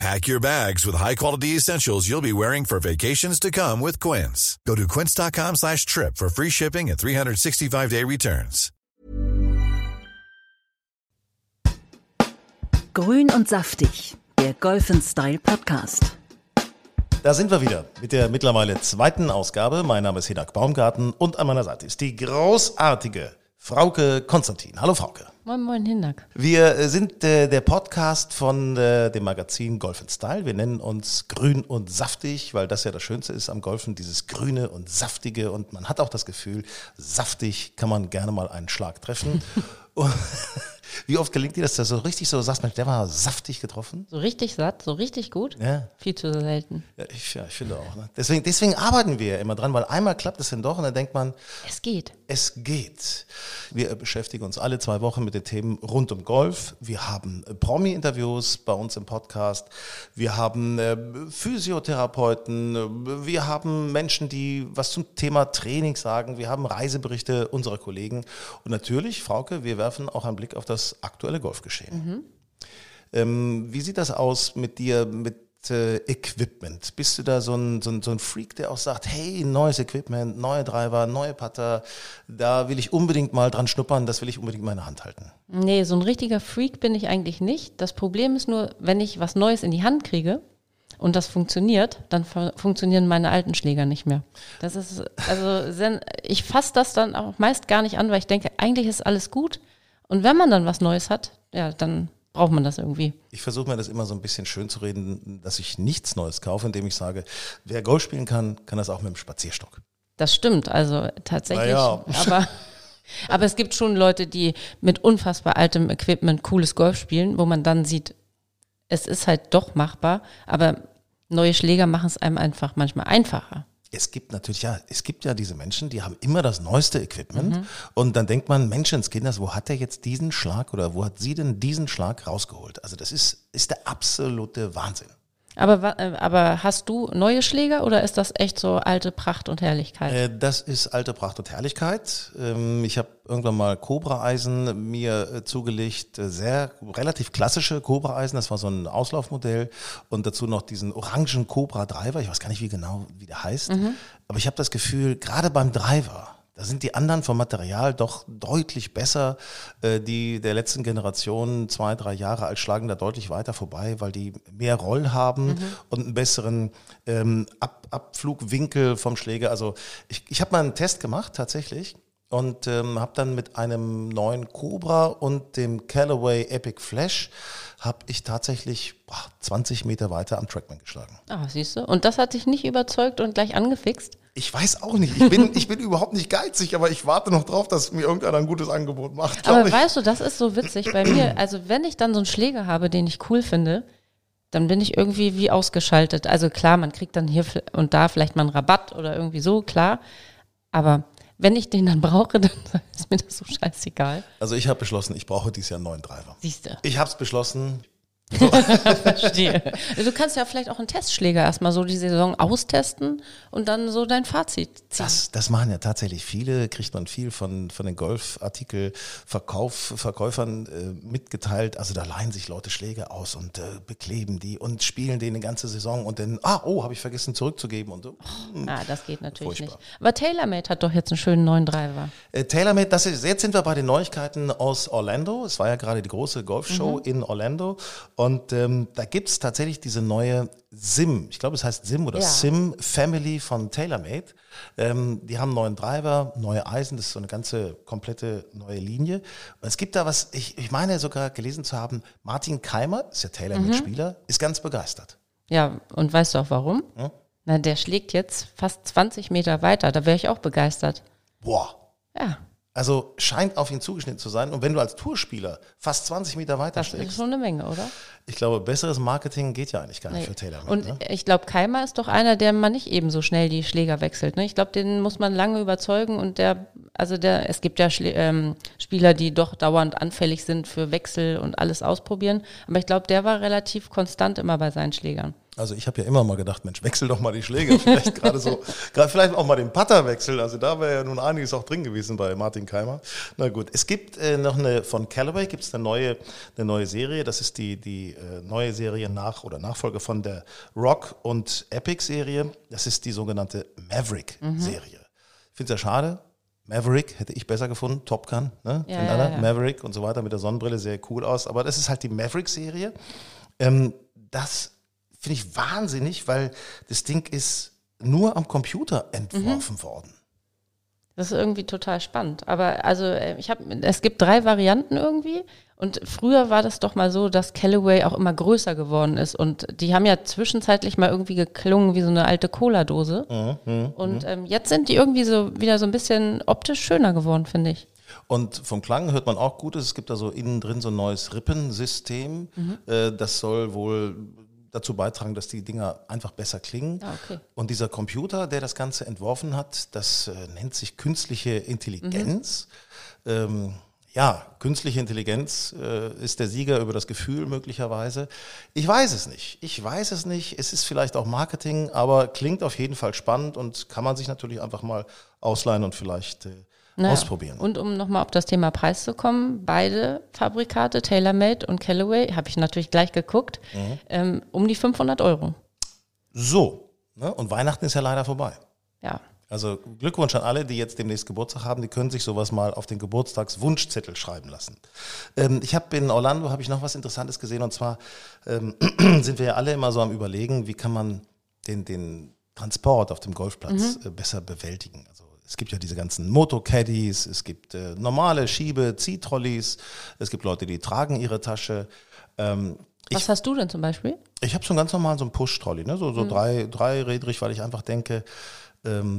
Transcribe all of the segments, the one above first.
Pack your bags with high-quality essentials you'll be wearing for vacations to come with Quince. Go to quince.com slash trip for free shipping and 365-day returns. Grün und saftig, der Golf Style Podcast. Da sind wir wieder mit der mittlerweile zweiten Ausgabe. Mein Name ist Hinak Baumgarten und an meiner Seite ist die großartige Frauke Konstantin. Hallo Frauke. Moin, moin, Hinak. Wir äh, sind äh, der Podcast von äh, dem Magazin Golf Style. Wir nennen uns grün und saftig, weil das ja das Schönste ist am Golfen, dieses grüne und saftige. Und man hat auch das Gefühl, saftig kann man gerne mal einen Schlag treffen. Wie oft gelingt dir das, dass du so richtig so sagst, Mensch, der war saftig getroffen? So richtig satt, so richtig gut? Ja. Viel zu selten. Ja, ich, ja, ich finde auch. Ne? Deswegen, deswegen arbeiten wir ja immer dran, weil einmal klappt es dann doch und dann denkt man, Es geht. es geht. Wir beschäftigen uns alle zwei Wochen mit den Themen rund um Golf. Wir haben Promi-Interviews bei uns im Podcast. Wir haben äh, Physiotherapeuten. Wir haben Menschen, die was zum Thema Training sagen. Wir haben Reiseberichte unserer Kollegen. Und natürlich, Frauke, wir werfen auch einen Blick auf das aktuelle Golfgeschehen. Ähm, wie sieht das aus mit dir, mit äh, Equipment? Bist du da so ein, so, ein, so ein Freak, der auch sagt, hey, neues Equipment, neue Driver, neue Putter, da will ich unbedingt mal dran schnuppern, das will ich unbedingt in meine Hand halten. Nee, so ein richtiger Freak bin ich eigentlich nicht. Das Problem ist nur, wenn ich was Neues in die Hand kriege und das funktioniert, dann fu- funktionieren meine alten Schläger nicht mehr. Das ist, also, ich fasse das dann auch meist gar nicht an, weil ich denke, eigentlich ist alles gut. Und wenn man dann was Neues hat, ja, dann braucht man das irgendwie. Ich versuche mir das immer so ein bisschen schön zu reden, dass ich nichts Neues kaufe, indem ich sage, wer Golf spielen kann, kann das auch mit dem Spazierstock. Das stimmt, also tatsächlich. Naja. Aber, aber es gibt schon Leute, die mit unfassbar altem Equipment cooles Golf spielen, wo man dann sieht, es ist halt doch machbar, aber neue Schläger machen es einem einfach manchmal einfacher. Es gibt natürlich, ja, es gibt ja diese Menschen, die haben immer das neueste Equipment und dann denkt man, Menschenskinders, wo hat er jetzt diesen Schlag oder wo hat sie denn diesen Schlag rausgeholt? Also das ist, ist der absolute Wahnsinn. Aber, äh, aber hast du neue Schläger oder ist das echt so alte Pracht und Herrlichkeit? Äh, Das ist alte Pracht und Herrlichkeit. Ähm, Ich habe irgendwann mal Cobra-Eisen mir äh, zugelegt, äh, sehr relativ klassische Cobra-Eisen. Das war so ein Auslaufmodell und dazu noch diesen orangen Cobra-Driver. Ich weiß gar nicht, wie genau wie der heißt, aber ich habe das Gefühl, gerade beim Driver. Da sind die anderen vom Material doch deutlich besser. Äh, Die der letzten Generation, zwei, drei Jahre alt, schlagen da deutlich weiter vorbei, weil die mehr Roll haben und einen besseren ähm, Ab Abflugwinkel vom Schläger. Also ich, ich habe mal einen Test gemacht tatsächlich und ähm, habe dann mit einem neuen Cobra und dem Callaway Epic Flash habe ich tatsächlich boah, 20 Meter weiter am Trackman geschlagen. Ah, siehst du? Und das hat dich nicht überzeugt und gleich angefixt? Ich weiß auch nicht. Ich bin, ich bin überhaupt nicht geizig, aber ich warte noch drauf, dass mir irgendeiner ein gutes Angebot macht. Aber ich. weißt du, das ist so witzig bei mir. Also wenn ich dann so einen Schläger habe, den ich cool finde, dann bin ich irgendwie wie ausgeschaltet. Also klar, man kriegt dann hier und da vielleicht mal einen Rabatt oder irgendwie so, klar. Aber wenn ich den dann brauche, dann ist mir das so scheißegal. Also ich habe beschlossen, ich brauche dieses Jahr einen neuen Driver. Siehst du. Ich habe es beschlossen. Verstehe. Du kannst ja vielleicht auch einen Testschläger erstmal so die Saison austesten und dann so dein Fazit ziehen. Das, das machen ja tatsächlich viele, kriegt man viel von, von den Golfartikel-Verkäufern äh, mitgeteilt. Also da leihen sich Leute Schläge aus und äh, bekleben die und spielen den eine ganze Saison und dann, ah, oh, habe ich vergessen zurückzugeben und so. Ah, das geht natürlich Furchtbar. nicht. Aber TaylorMade hat doch jetzt einen schönen neuen Driver. Äh, TaylorMade, das ist, jetzt sind wir bei den Neuigkeiten aus Orlando. Es war ja gerade die große Golfshow in Orlando. Und ähm, da gibt es tatsächlich diese neue Sim, ich glaube, es heißt Sim oder Ja. Sim Family von TaylorMade. Ähm, die haben einen neuen Driver, neue Eisen, das ist so eine ganze komplette neue Linie. Und es gibt da was, ich, ich meine sogar gelesen zu haben, Martin Keimer, ist ja TaylorMade-Spieler, ist ganz begeistert. Ja, und weißt du auch warum? Hm? Na, der schlägt jetzt fast 20 Meter weiter. Da wäre ich auch begeistert. Boah, Ja. Also scheint auf ihn zugeschnitten zu sein. Und wenn du als Tourspieler fast 20 Meter weiter Das ist steckst, schon eine Menge, oder? ich glaube, besseres Marketing geht ja eigentlich gar nicht für Taylor. Und ne? ich glaube, Keimer ist doch einer, der man nicht eben so schnell die Schläger wechselt. Ne? Ich glaube, den muss man lange überzeugen und der, also der, es gibt ja Schlä ähm, Spieler, die doch dauernd anfällig sind für Wechsel und alles ausprobieren. Aber ich glaube, der war relativ konstant immer bei seinen Schlägern. Also ich habe ja immer mal gedacht, Mensch, wechsel doch mal die Schläge. Vielleicht gerade so, gerade vielleicht auch mal den Putter wechseln. Also da wäre ja nun einiges auch drin gewesen bei Martin Keimer. Na gut, es gibt äh, noch eine von Callaway gibt es eine neue, eine neue Serie. Das ist die die äh, neue Serie nach oder Nachfolge von der Rock und Epic Serie. Das ist die sogenannte Maverick Serie. Ich finde es ja schade. Maverick hätte ich besser gefunden, Top Gun, ne? Ja, ja, ja. Maverick und so weiter mit der Sonnenbrille, sehr cool aus. Aber das ist halt die Maverick-Serie. Ähm, das finde ich wahnsinnig, weil das Ding ist nur am Computer entworfen worden. Das ist irgendwie total spannend. Aber also äh, ich habe, es gibt drei Varianten irgendwie. Und früher war das doch mal so, dass Callaway auch immer größer geworden ist. Und die haben ja zwischenzeitlich mal irgendwie geklungen wie so eine alte Cola-Dose. Und ähm, jetzt sind die irgendwie so wieder so ein bisschen optisch schöner geworden, finde ich. Und vom Klang hört man auch Gutes. Es gibt da so innen drin so ein neues Rippensystem. Äh, das soll wohl dazu beitragen, dass die Dinger einfach besser klingen. Ah, okay. Und dieser Computer, der das Ganze entworfen hat, das äh, nennt sich künstliche Intelligenz. Ähm, ja, künstliche Intelligenz äh, ist der Sieger über das Gefühl möglicherweise. Ich weiß es nicht. Ich weiß es nicht. Es ist vielleicht auch Marketing, aber klingt auf jeden Fall spannend und kann man sich natürlich einfach mal ausleihen und vielleicht äh, Naja. ausprobieren. Und um nochmal auf das Thema Preis zu kommen, beide Fabrikate, TaylorMade und Callaway, habe ich natürlich gleich geguckt, ähm, um die 500 Euro. So, ne? und Weihnachten ist ja leider vorbei. Ja. Also Glückwunsch an alle, die jetzt demnächst Geburtstag haben. Die können sich sowas mal auf den Geburtstagswunschzettel schreiben lassen. Ähm, ich habe in Orlando habe ich noch was Interessantes gesehen und zwar ähm, sind wir ja alle immer so am Überlegen, wie kann man den, den Transport auf dem Golfplatz äh, besser bewältigen. Also es gibt ja diese ganzen Motocaddies, es gibt äh, normale Schiebe, Ziehtrolleys, es gibt Leute, die tragen ihre Tasche. Ähm, ich Was hast du denn zum Beispiel? ich habe so einen ganz normalen so einen Push-Trolley, ne? so, Mhm. so drei, dreirädrig, weil ich einfach denke,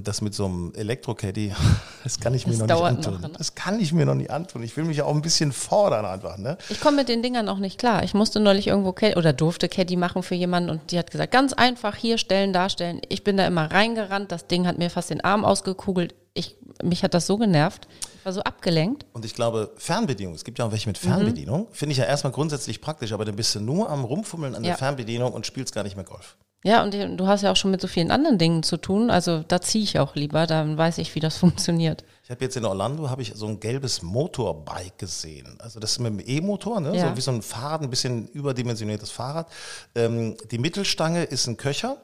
das mit so einem Elektro-Caddy, das kann ich mir Das noch nicht antun. noch, ne? Das kann ich mir noch nicht antun. Ich will mich ja auch ein bisschen fordern einfach. Ne? Ich komme mit den Dingern auch nicht klar. Ich musste neulich irgendwo Caddy oder durfte Caddy machen für jemanden und die hat gesagt, ganz einfach hier stellen, darstellen. Ich bin da immer reingerannt, das Ding hat mir fast den Arm ausgekugelt. Ich, mich hat das so genervt. Ich war so abgelenkt. Und ich glaube, Fernbedienung, es gibt ja auch Mhm. welche mit Fernbedienung, finde ich ja erstmal grundsätzlich praktisch, aber dann bist du nur am Rumfummeln an Ja. der Fernbedienung und spielst gar nicht mehr Golf. Ja, und du hast ja auch schon mit so vielen anderen Dingen zu tun. Also da ziehe ich auch lieber, dann weiß ich, wie das funktioniert. Ich habe jetzt in Orlando habe ich so ein gelbes Motorbike gesehen. Also das ist mit einem E-Motor, ne? Ja. so wie so ein Fahrrad, ein bisschen überdimensioniertes Fahrrad. Ähm, die Mittelstange ist ein Köcher,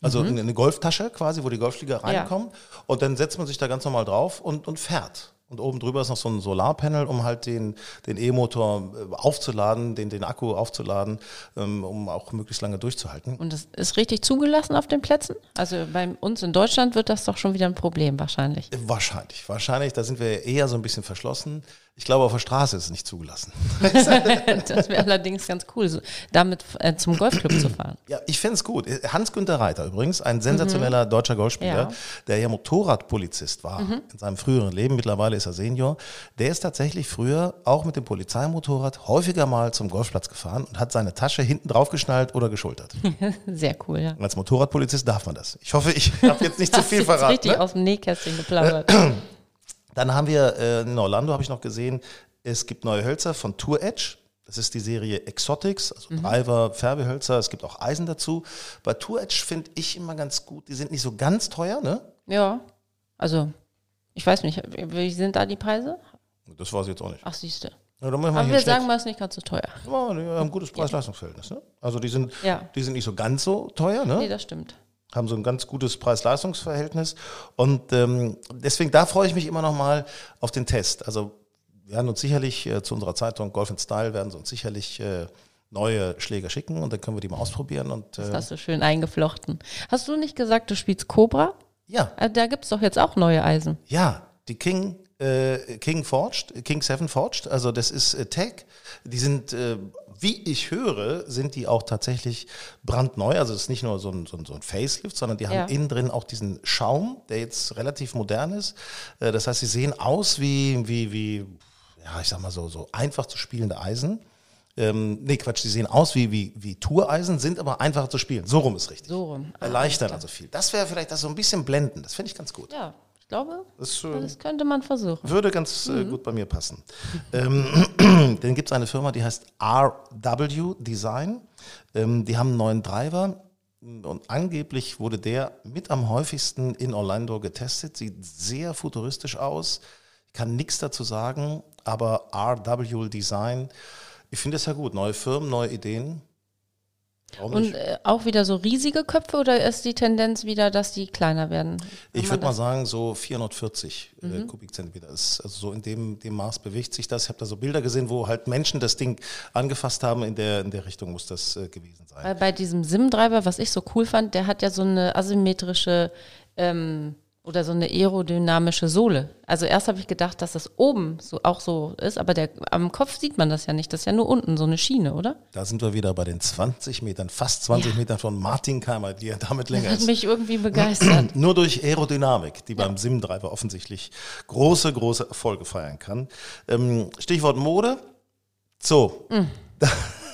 also eine eine Golftasche quasi, wo die Golfschläger Mhm. Ja. reinkommen. Und dann setzt man sich da ganz normal drauf und, und fährt. Und oben drüber ist noch so ein Solarpanel, um halt den, den E-Motor äh, aufzuladen, den, den Akku aufzuladen, ähm, um auch möglichst lange durchzuhalten. Und das ist richtig zugelassen auf den Plätzen? Also bei uns in Deutschland wird das doch schon wieder ein Problem wahrscheinlich. Wahrscheinlich, wahrscheinlich. Da sind wir eher so ein bisschen verschlossen. Ich glaube, auf der Straße ist es nicht zugelassen. Das wäre allerdings ganz cool, so, damit äh, zum Golfclub zu fahren. Ja, ich fände es gut. Hans-Günther Reiter übrigens, ein sensationeller deutscher Golfspieler, Mhm. Ja. der ja Motorradpolizist war in seinem früheren Leben. Mittlerweile ist er Senior. Der ist tatsächlich früher auch mit dem Polizeimotorrad häufiger mal zum Golfplatz gefahren und hat seine Tasche hinten draufgeschnallt oder geschultert. Sehr cool, ja. Als Motorradpolizist darf man das. Ich hoffe, ich habe jetzt nicht zu viel verraten. richtig Ne? aus dem Nähkästchen geplaudert. Dann haben wir äh, in Orlando, habe ich noch gesehen, es gibt neue Hölzer von Tour Edge. Das ist die Serie Exotics, also Driver, Färbehölzer. Es gibt auch Eisen dazu. Bei Tour Edge finde ich immer ganz gut. Die sind nicht so ganz teuer, ne? Ja, also ich weiß nicht, wie sind da die Preise? Das weiß ich jetzt auch nicht. Ach, siehste. Ja, Aber wir sagen mal, es ist nicht ganz so teuer. Ja, die haben ein gutes Preis-Leistungs-Verhältnis. Ne? Also die sind, Ja. die sind nicht so ganz so teuer, ne? Nee, das stimmt. Haben so ein ganz gutes Preis-Leistungs-Verhältnis. Und ähm, deswegen, da freue ich mich immer noch mal auf den Test. Also wir werden uns sicherlich äh, zu unserer Zeitung Golf and Style werden sie uns sicherlich äh, neue Schläger schicken und dann können wir die mal ausprobieren. Und Das äh, hast du schön eingeflochten. Hast du nicht gesagt, du spielst Cobra? ja, Äh, Da gibt es doch jetzt auch neue Eisen. ja, die King äh, King Forged, King 7 Forged, also das ist äh, Tech. Die sind äh, wie ich höre, sind die auch tatsächlich brandneu. Also es ist nicht nur so ein, so ein, so ein Facelift, sondern die Ja. haben innen drin auch diesen Schaum, der jetzt relativ modern ist. Äh, Das heißt, sie sehen aus wie, wie, wie ja, ich sag mal so, so einfach zu spielende Eisen. Ähm, nee, Quatsch, die sehen aus wie, wie, wie Toureisen, sind aber einfacher zu spielen. So rum ist richtig. So rum. Ah, Erleichtern also viel. Das wäre vielleicht das so ein bisschen blenden. Das finde ich ganz gut. Ja, ich glaube, Das, das könnte man versuchen. würde ganz äh, gut bei mir passen. ähm, dann gibt es eine Firma, die heißt RW Design. Ähm, die haben einen neuen Driver und angeblich wurde der mit am häufigsten in Orlando getestet. Sieht sehr futuristisch aus. Ich kann nichts dazu sagen, aber RW Design, ich finde es ja gut. Neue Firmen, neue Ideen. Warum Und äh, auch wieder so riesige Köpfe oder ist die Tendenz wieder, dass die kleiner werden? Kann Ich würde mal Mhm. sagen, so 440 äh, Kubikzentimeter ist, also so in dem, dem Maß bewegt sich das. Ich habe da so Bilder gesehen, wo halt Menschen das Ding angefasst haben. In der, in der Richtung muss das äh, gewesen sein. Weil bei diesem SIM-Treiber, was ich so cool fand, der hat ja so eine asymmetrische ähm, oder so eine aerodynamische Sohle. Also erst habe ich gedacht, dass das oben so auch so ist, aber der, am Kopf sieht man das ja nicht. Das ist ja nur unten so eine Schiene, oder? Da sind wir wieder bei den 20 Metern, fast 20 Ja. Metern von Martin Keimer, die ja damit länger Das hat ist. mich irgendwie begeistert. Nur durch Aerodynamik, die beim Sim-Driver offensichtlich große, große Erfolge feiern kann. Ähm, Stichwort Mode. So, Golf.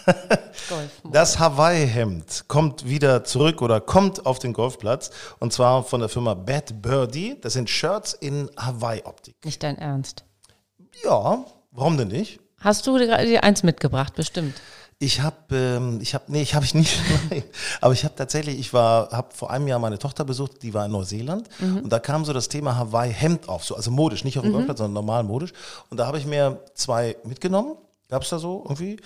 Das Hawaii-Hemd kommt wieder zurück oder kommt auf den Golfplatz und zwar von der Firma Bad Birdie. Das sind Shirts in Hawaii-Optik. Nicht dein Ernst. Ja, warum denn nicht? Hast du dir eins mitgebracht, bestimmt. Ich habe, ähm, ich habe, nee, ich habe ich nicht, aber ich habe tatsächlich, ich war, habe vor einem Jahr meine Tochter besucht, die war in Neuseeland und da kam so das Thema Hawaii-Hemd auf, so, also modisch, nicht auf dem Golfplatz, sondern normal modisch. Und da habe ich mir zwei mitgenommen. Gab es da so irgendwie?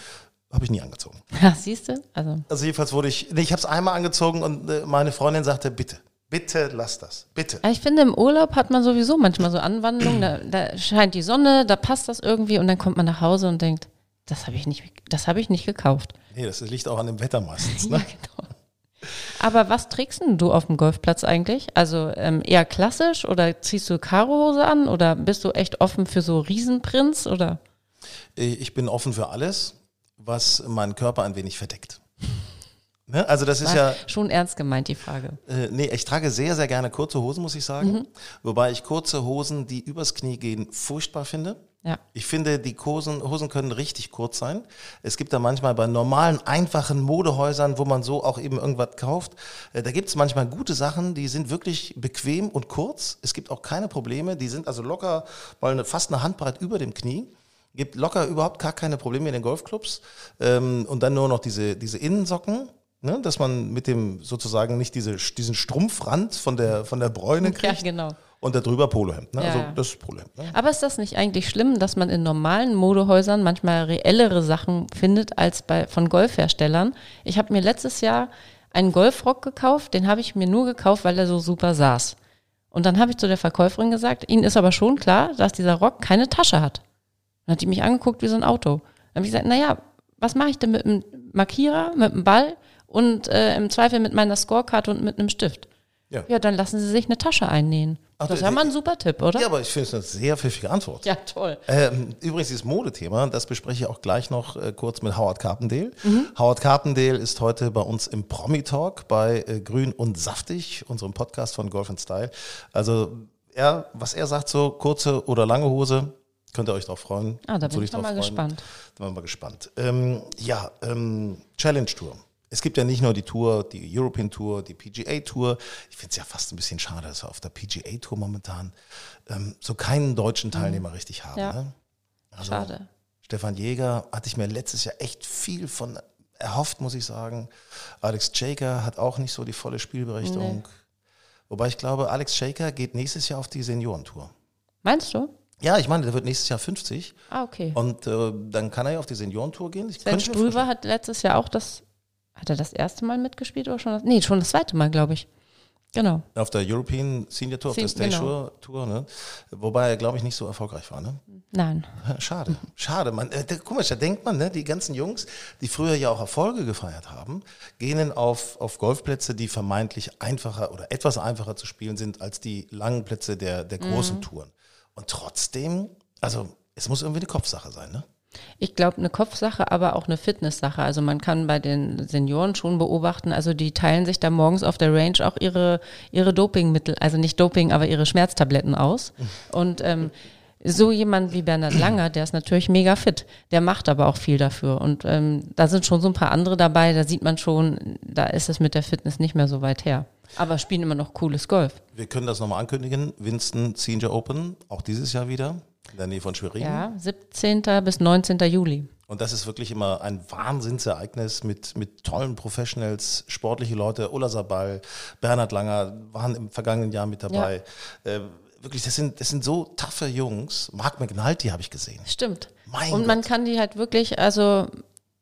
Habe ich nie angezogen. Ja, siehst du? Also, Also jedenfalls wurde ich, nee, ich habe es einmal angezogen und äh, meine Freundin sagte, bitte, bitte lass das, bitte. ich finde, im Urlaub hat man sowieso manchmal so Anwandlungen, da, da scheint die Sonne, da passt das irgendwie und dann kommt man nach Hause und denkt, das habe ich nicht, das habe ich nicht gekauft. Nee, das liegt auch an dem Wetter meistens. Ja, Ne? genau. Aber was trägst denn du auf dem Golfplatz eigentlich? Also ähm, eher klassisch oder ziehst du Karohose an oder bist du echt offen für so Riesenprinz oder? Ich bin offen für alles, was meinen Körper ein wenig verdeckt. Ne? Also das ist ja, Schon ernst gemeint, die Frage. äh, nee, ich trage sehr, sehr gerne kurze Hosen, muss ich sagen. Wobei ich kurze Hosen, die übers Knie gehen, furchtbar finde. Ja. Ich finde, die Hosen, Hosen können richtig kurz sein. Es gibt da manchmal bei normalen, einfachen Modehäusern, wo man so auch eben irgendwas kauft, äh, da gibt es manchmal gute Sachen, die sind wirklich bequem und kurz. Es gibt auch keine Probleme, die sind also locker mal eine, fast eine Handbreit über dem Knie. Gibt locker überhaupt gar keine Probleme in den Golfclubs. Ähm, und dann nur noch diese, diese Innensocken. Ne, dass man mit dem sozusagen nicht diese, diesen Strumpfrand von der, von der Bräune Ja, kriegt genau. und darüber Polohemd. Ne? Ja, also ja. das ist Polohemd. Ne? Aber ist das nicht eigentlich schlimm, dass man in normalen Modehäusern manchmal reellere Sachen findet als bei von Golfherstellern? Ich habe mir letztes Jahr einen Golfrock gekauft, den habe ich mir nur gekauft, weil er so super saß. Und dann habe ich zu der Verkäuferin gesagt, Ihnen ist aber schon klar, dass dieser Rock keine Tasche hat. Dann hat die mich angeguckt wie so ein Auto. Dann habe ich gesagt, naja, was mache ich denn mit einem Markierer, mit einem Ball und äh, im Zweifel mit meiner Scorecard und mit einem Stift? Ja. Ja, dann lassen Sie sich eine Tasche einnähen. Ach, das ist ja mal ein super Tipp, oder? Ja, aber ich finde es eine sehr pfiffige Antwort. Ja, toll. Ähm, übrigens, dieses Modethema, das bespreche ich auch gleich noch äh, kurz mit Howard Carpendale. Howard Carpendale ist heute bei uns im Promi-Talk bei äh, Grün und Saftig, unserem Podcast von Golf and Style. Also, er, was er sagt, so kurze oder lange Hose, könnt ihr euch drauf freuen. Ah, da bin ich mal freuen? gespannt. Da bin ich mal gespannt. Ähm, ja, ähm, Challenge Tour. Es gibt ja nicht nur die Tour, die European Tour, die PGA Tour. Ich finde es ja fast ein bisschen schade, dass wir auf der PGA Tour momentan ähm, so keinen deutschen Teilnehmer richtig haben. Mhm. Ja. Ne? Also, Schade. Stefan Jäger hatte ich mir letztes Jahr echt viel von erhofft, muss ich sagen. Alex Shaker hat auch nicht so die volle Spielberechtigung. Wobei ich glaube, Alex Shaker geht nächstes Jahr auf die Seniorentour. Meinst du? Ja, ich meine, der wird nächstes Jahr 50 Ah, okay. und äh, dann kann er ja auf die Seniorentour gehen. Ich Sven Strüver hat letztes Jahr auch das, hat er das erste Mal mitgespielt oder schon das, nee, schon das zweite Mal, glaube ich. Genau. Auf der European Senior Tour, auf der Stage genau. Tour, ne? Wobei er, glaube ich, nicht so erfolgreich war, ne? Nein. Schade, schade. Man, äh, da- komisch, da denkt man, ne, die ganzen Jungs, die früher ja auch Erfolge gefeiert haben, gehen auf, auf Golfplätze, die vermeintlich einfacher oder etwas einfacher zu spielen sind als die langen Plätze der, der großen Touren. Und trotzdem, also es muss irgendwie eine Kopfsache sein, ne? Ich glaube, eine Kopfsache, aber auch eine Fitnesssache. Also man kann bei den Senioren schon beobachten, also die teilen sich da morgens auf der Range auch ihre, ihre Dopingmittel, also nicht Doping, aber ihre Schmerztabletten aus. Und ähm, so jemand wie Bernhard Langer, der ist natürlich mega fit, der macht aber auch viel dafür. Und ähm, da sind schon so ein paar andere dabei, da sieht man schon, da ist es mit der Fitness nicht mehr so weit her. Aber spielen immer noch cooles Golf. Wir können das nochmal ankündigen. Winston Senior Open, auch dieses Jahr wieder, in der Nähe von Schwerin. Ja, 17. bis 19. Juli. Und das ist wirklich immer ein Wahnsinnsereignis mit, mit tollen Professionals, sportliche Leute. Ulla Sabal, Bernhard Langer waren im vergangenen Jahr mit dabei. Äh, wirklich, das sind, das sind so taffe Jungs. Mark McNulty habe ich gesehen. Stimmt. Mein Und man Gott. kann die halt wirklich, also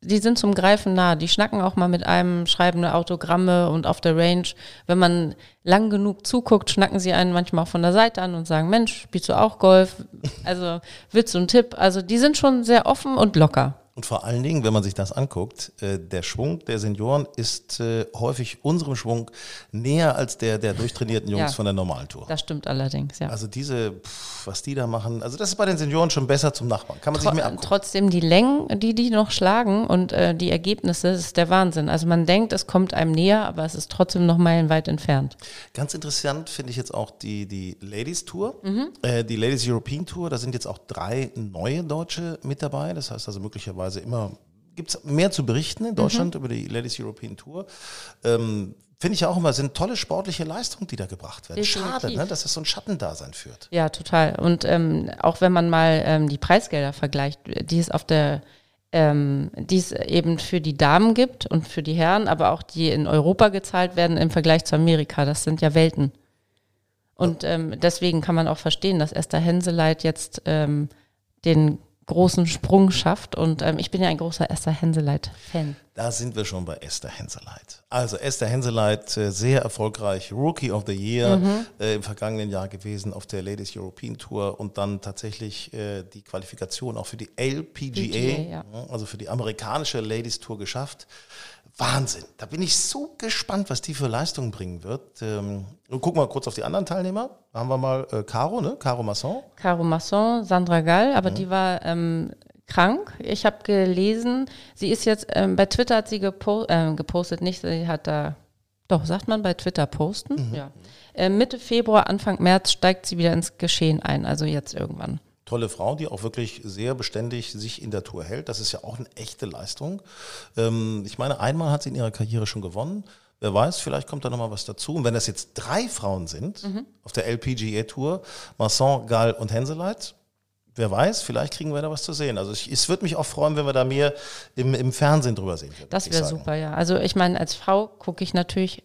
die sind zum Greifen nah. Die schnacken auch mal mit einem, schreiben eine Autogramme und auf der Range. Wenn man lang genug zuguckt, schnacken sie einen manchmal auch von der Seite an und sagen, Mensch, spielst du auch Golf? Also willst du einen Tipp? Also die sind schon sehr offen und locker. Und vor allen Dingen, wenn man sich das anguckt, äh, der Schwung der Senioren ist äh, häufig unserem Schwung näher als der der durchtrainierten Jungs Ja. von der normalen Tour. Das stimmt allerdings, ja. Also diese, pff, was die da machen, also das ist bei den Senioren schon besser zum Nachbarn. Kann man sich Tro mehr angucken. trotzdem die Längen, die die noch schlagen und äh, die Ergebnisse, das ist der Wahnsinn. Also man denkt, es kommt einem näher, aber es ist trotzdem noch meilenweit entfernt. Ganz interessant finde ich jetzt auch die, die Ladies Tour, äh, die Ladies European Tour. Da sind jetzt auch drei neue Deutsche mit dabei. Das heißt also möglicherweise immer, gibt es mehr zu berichten in Deutschland über die Ladies European Tour. Ähm, finde ich ja auch immer, sind tolle sportliche Leistungen, die da gebracht werden. Schade, ne, dass es so ein Schattendasein führt. Ja, total. Und ähm, auch wenn man mal ähm, die Preisgelder vergleicht, die es auf der ähm, die es eben für die Damen gibt und für die Herren, aber auch die in Europa gezahlt werden im Vergleich zu Amerika. Das sind ja Welten. Und ähm, deswegen kann man auch verstehen, dass Esther Henseleit jetzt ähm, den großen Sprung schafft. Und ähm, ich bin ja ein großer Esther Henseleit-Fan. Da sind wir schon bei Esther Henseleit. Also Esther Henseleit, äh, sehr erfolgreich, Rookie of the Year äh, im vergangenen Jahr gewesen auf der Ladies European Tour und dann tatsächlich äh, die Qualifikation auch für die LPGA, PGA, ja. also für die amerikanische Ladies Tour geschafft. Wahnsinn. Da bin ich so gespannt, was die für Leistungen bringen wird. Ähm, und gucken wir kurz auf die anderen Teilnehmer. Da haben wir mal äh, Caro, ne? Caro Masson. Caro Masson, Sandra Gall, aber die war ähm, krank. Ich habe gelesen, sie ist jetzt, ähm, bei Twitter hat sie gepo äh, gepostet, nicht, sie hat da, doch, sagt man bei Twitter posten? Ja. Äh, Mitte Februar, Anfang März steigt sie wieder ins Geschehen ein, also jetzt irgendwann. Tolle Frau, die auch wirklich sehr beständig sich in der Tour hält. Das ist ja auch eine echte Leistung. Ähm, ich meine, einmal hat sie in ihrer Karriere schon gewonnen. Wer weiß, vielleicht kommt da nochmal was dazu. Und wenn das jetzt drei Frauen sind auf der LPGA-Tour, Masson, Gall und Henseleit, wer weiß, vielleicht kriegen wir da was zu sehen. Also ich, es würde mich auch freuen, wenn wir da mehr im, im Fernsehen drüber sehen würden. Das wäre super, ja. Also ich meine, als Frau gucke ich natürlich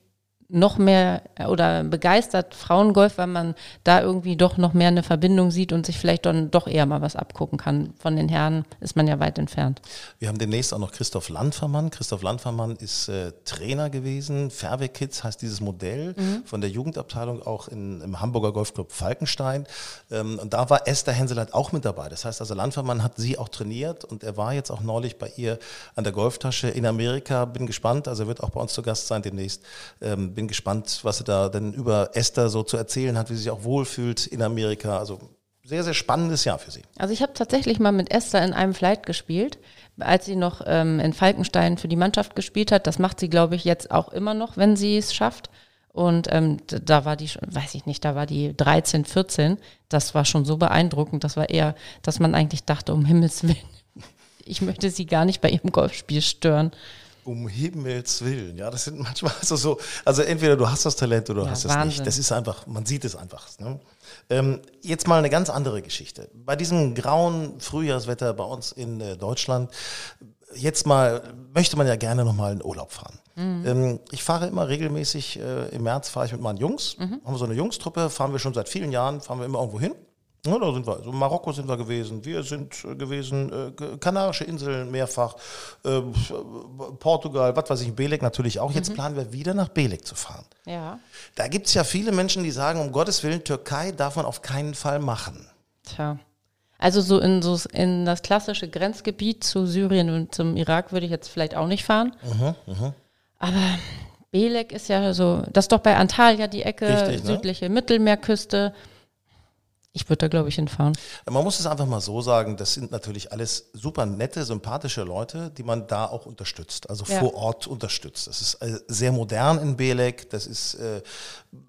noch mehr äh, oder begeistert Frauengolf, weil man da irgendwie doch noch mehr eine Verbindung sieht und sich vielleicht dann doch eher mal was abgucken kann. Von den Herren ist man ja weit entfernt. Wir haben demnächst auch noch Christoph Landfermann. Christoph Landfermann ist äh, Trainer gewesen. Fairway Kids heißt dieses Modell von der Jugendabteilung auch in, im Hamburger Golfclub Falkenstein. Ähm, und da war Esther Henseleit auch mit dabei. Das heißt also, Landfermann hat sie auch trainiert und er war jetzt auch neulich bei ihr an der Golftasche in Amerika. Bin gespannt. Also er wird auch bei uns zu Gast sein demnächst. Ähm, bin gespannt, was er da denn über Esther so zu erzählen hat, wie sie sich auch wohlfühlt in Amerika. Also sehr, sehr spannendes Jahr für sie. Also ich habe tatsächlich mal mit Esther in einem Flight gespielt, als sie noch ähm, in Falkenstein für die Mannschaft gespielt hat. Das macht sie, glaube ich, jetzt auch immer noch, wenn sie es schafft. Und ähm, da war die, weiß ich nicht, da war die 13, 14. Das war schon so beeindruckend. Das war eher, dass man eigentlich dachte, um Himmels Willen, ich möchte sie gar nicht bei ihrem Golfspiel stören. Um Himmels Willen, ja, das sind manchmal also so, also entweder du hast das Talent oder du Ja, hast es nicht. Das ist einfach, man sieht es einfach. Ne? Ähm, jetzt mal eine ganz andere Geschichte. Bei diesem grauen Frühjahrswetter bei uns in äh, Deutschland, jetzt mal möchte man ja gerne noch mal in Urlaub fahren. Ähm, ich fahre immer regelmäßig, äh, im März fahre ich mit meinen Jungs, haben wir so eine Jungstruppe, fahren wir schon seit vielen Jahren, fahren wir immer irgendwo hin. Ja, da sind wir. Also Marokko sind wir gewesen, wir sind äh, gewesen, äh, Kanarische Inseln mehrfach, äh, Portugal, was weiß ich, Belek natürlich auch. Jetzt planen wir wieder nach Belek zu fahren. Ja. Da gibt es ja viele Menschen, die sagen, um Gottes Willen, Türkei darf man auf keinen Fall machen. Tja. Also so in, so in das klassische Grenzgebiet zu Syrien und zum Irak würde ich jetzt vielleicht auch nicht fahren. Aber Belek ist ja so, das ist doch bei Antalya die Ecke, Richtig, ne? südliche Mittelmeerküste. Ich würde da, glaube ich, hinfahren. Man muss es einfach mal so sagen, das sind natürlich alles super nette, sympathische Leute, die man da auch unterstützt, also Ja. vor Ort unterstützt. Das ist äh, sehr modern in Belek, das ist äh,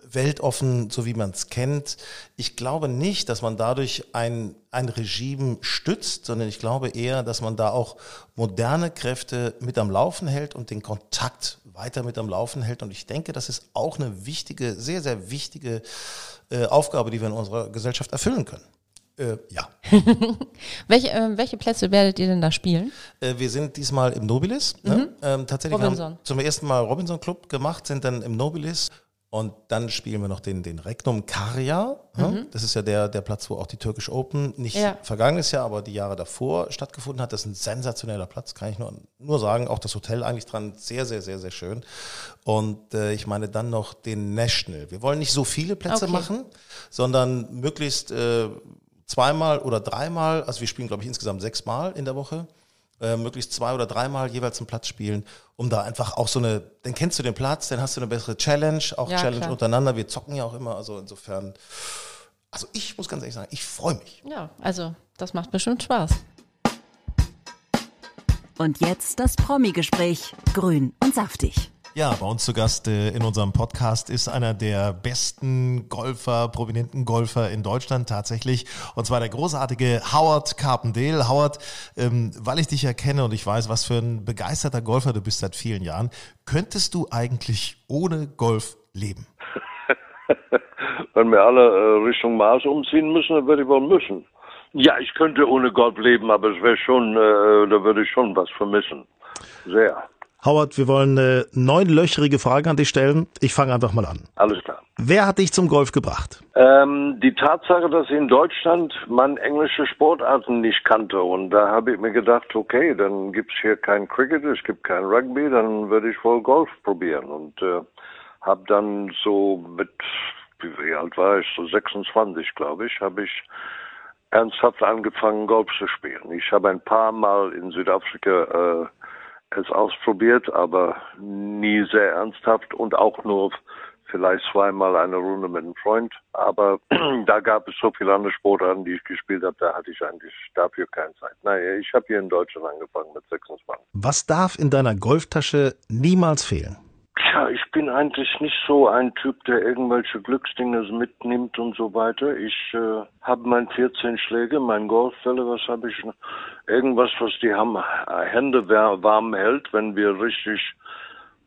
weltoffen, so wie man es kennt. Ich glaube nicht, dass man dadurch ein, ein Regime stützt, sondern ich glaube eher, dass man da auch moderne Kräfte mit am Laufen hält und den Kontakt weiter mit am Laufen hält. Und ich denke, das ist auch eine wichtige, sehr, sehr wichtige äh, Aufgabe, die wir in unserer Gesellschaft erfüllen können. Äh, ja. Welche, äh, welche Plätze werdet ihr denn da spielen? Äh, wir sind diesmal im Nobilis. Ne? Ähm, tatsächlich Mhm. Robinson. haben zum ersten Mal Robinson Club gemacht, sind dann im Nobilis und dann spielen wir noch den, den Regnum Karja. Ne? Das ist ja der, der Platz, wo auch die Turkish Open nicht Mhm. Ja. vergangenes Jahr, aber die Jahre davor stattgefunden hat. Das ist ein sensationeller Platz, kann ich nur, nur sagen. Auch das Hotel eigentlich dran, sehr, sehr, sehr, sehr schön. Und äh, ich meine dann noch den National. Wir wollen nicht so viele Plätze Okay. machen, sondern möglichst äh, zweimal oder dreimal, also wir spielen, glaube ich, insgesamt sechsmal in der Woche, äh, möglichst zwei oder dreimal jeweils einen Platz spielen, um da einfach auch so eine, dann kennst du den Platz, dann hast du eine bessere Challenge, auch Ja, Challenge klar. untereinander. Wir zocken ja auch immer, also insofern, also ich muss ganz ehrlich sagen, ich freue mich. Ja, also das macht bestimmt Spaß. Und jetzt das Promi-Gespräch. Grün und saftig. Ja, bei uns zu Gast äh, in unserem Podcast ist einer der besten Golfer, prominenten Golfer in Deutschland tatsächlich. Und zwar der großartige Howard Carpendale. Howard, ähm, weil ich dich ja kenne und ich weiß, was für ein begeisterter Golfer du bist seit vielen Jahren, könntest du eigentlich ohne Golf leben? Wenn wir alle äh, Richtung Mars umziehen müssen, dann würde ich wohl müssen. Ja, ich könnte ohne Golf leben, aber es wäre schon, äh, da würde ich schon was vermissen. Sehr. Howard, wir wollen eine neunlöcherige Frage an dich stellen. Ich fange einfach mal an. Alles klar. Wer hat dich zum Golf gebracht? Ähm, die Tatsache, dass ich in Deutschland man englische Sportarten nicht kannte und da habe ich mir gedacht, okay, dann gibt's hier kein Cricket, es gibt kein Rugby, dann würde ich wohl Golf probieren und äh, habe dann so mit, wie, wie alt war ich, so 26 glaube ich, habe ich ernsthaft angefangen Golf zu spielen. Ich habe ein paar Mal in Südafrika äh, es ausprobiert, aber nie sehr ernsthaft und auch nur vielleicht zweimal eine Runde mit einem Freund. Aber da gab es so viele andere Sportarten, die ich gespielt habe, da hatte ich eigentlich dafür keine Zeit. Naja, ich habe hier in Deutschland angefangen mit 26. Was darf in deiner Golftasche niemals fehlen? Tja, ich bin eigentlich nicht so ein Typ, der irgendwelche Glücksdinge mitnimmt und so weiter. Ich äh, habe mein 14 Schläge, mein Golfbälle, was habe ich noch? Irgendwas, was die Ham Hände warm hält, wenn wir richtig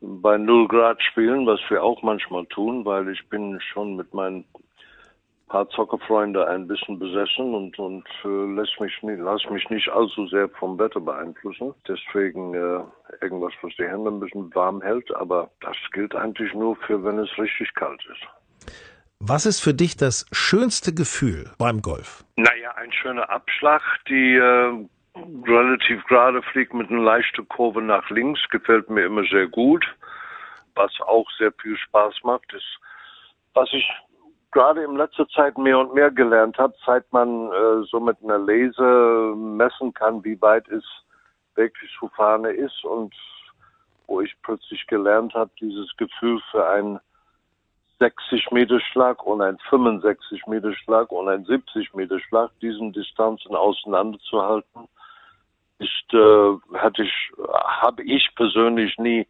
bei 0 Grad spielen, was wir auch manchmal tun, weil ich bin schon mit meinen paar Zockerfreunde ein bisschen besessen und und äh, lässt mich nicht, lass mich nicht allzu sehr vom Wetter beeinflussen. Deswegen äh, irgendwas, was die Hände ein bisschen warm hält, aber das gilt eigentlich nur für, wenn es richtig kalt ist. Was ist für dich das schönste Gefühl beim Golf? Naja, ein schöner Abschlag, die äh, relativ gerade fliegt mit einer leichten Kurve nach links, gefällt mir immer sehr gut. Was auch sehr viel Spaß macht, ist, was ich gerade in letzter Zeit mehr und mehr gelernt habe, seit man äh, so mit einer Laser messen kann, wie weit es wirklich zu Fahne ist und wo ich plötzlich gelernt habe, dieses Gefühl für einen 60 Meter Schlag und ein 65 Meter Schlag und ein 70 Meter Schlag, diesen Distanzen auseinanderzuhalten, ist, äh, hatte ich, habe ich persönlich nie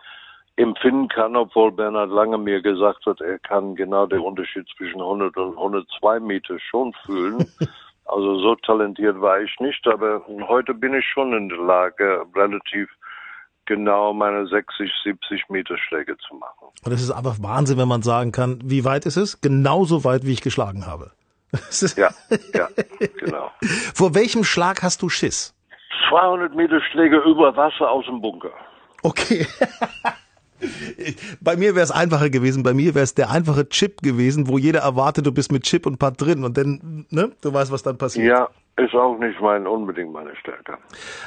empfinden kann, obwohl Bernhard Lange mir gesagt hat, er kann genau den Unterschied zwischen 100 und 102 Meter schon fühlen. Also so talentiert war ich nicht, aber heute bin ich schon in der Lage, relativ genau meine 60, 70 Meter Schläge zu machen. Und es ist einfach Wahnsinn, wenn man sagen kann, wie weit ist es? Genauso weit, wie ich geschlagen habe. Ja, ja, genau. Vor welchem Schlag hast du Schiss? 200 Meter Schläge über Wasser aus dem Bunker. Okay. Bei mir wäre es einfacher gewesen. Bei mir wäre es der einfache Chip gewesen, wo jeder erwartet, du bist mit Chip und Putt drin und dann, ne, du weißt, was dann passiert. Ja, ist auch nicht mein unbedingt meine Stärke.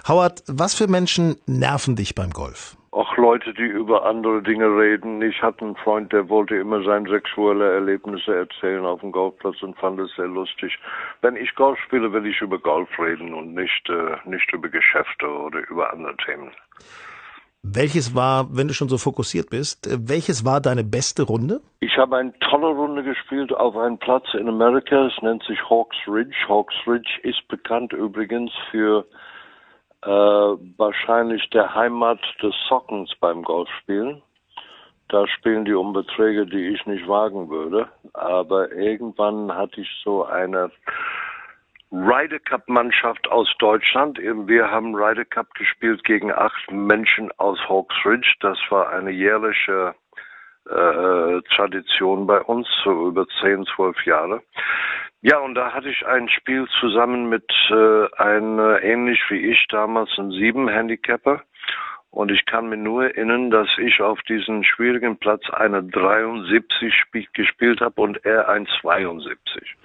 Howard, was für Menschen nerven dich beim Golf? Auch Leute, die über andere Dinge reden. Ich hatte einen Freund, der wollte immer seine sexuelle Erlebnisse erzählen auf dem Golfplatz und fand es sehr lustig. Wenn ich Golf spiele, will ich über Golf reden und nicht, äh, nicht über Geschäfte oder über andere Themen. Welches war, wenn du schon so fokussiert bist, äh, welches war deine beste Runde? Ich habe eine tolle Runde gespielt auf einem Platz in Amerika. Es nennt sich Hawks Ridge. Hawks Ridge ist bekannt übrigens für äh, wahrscheinlich der Heimat des Sockens beim Golfspielen. Da spielen die um Beträge, die ich nicht wagen würde. Aber irgendwann hatte ich so eine Ryder Cup Mannschaft aus Deutschland. Wir haben Ryder Cup gespielt gegen acht Menschen aus Hawks Ridge. Das war eine jährliche äh, Tradition bei uns, so über zehn, zwölf Jahre. Ja, und da hatte ich ein Spiel zusammen mit äh, einem, äh, ähnlich wie ich damals, ein sieben Handicapper. Und ich kann mir nur erinnern, dass ich auf diesen schwierigen Platz eine 73 gespielt habe und er ein 72.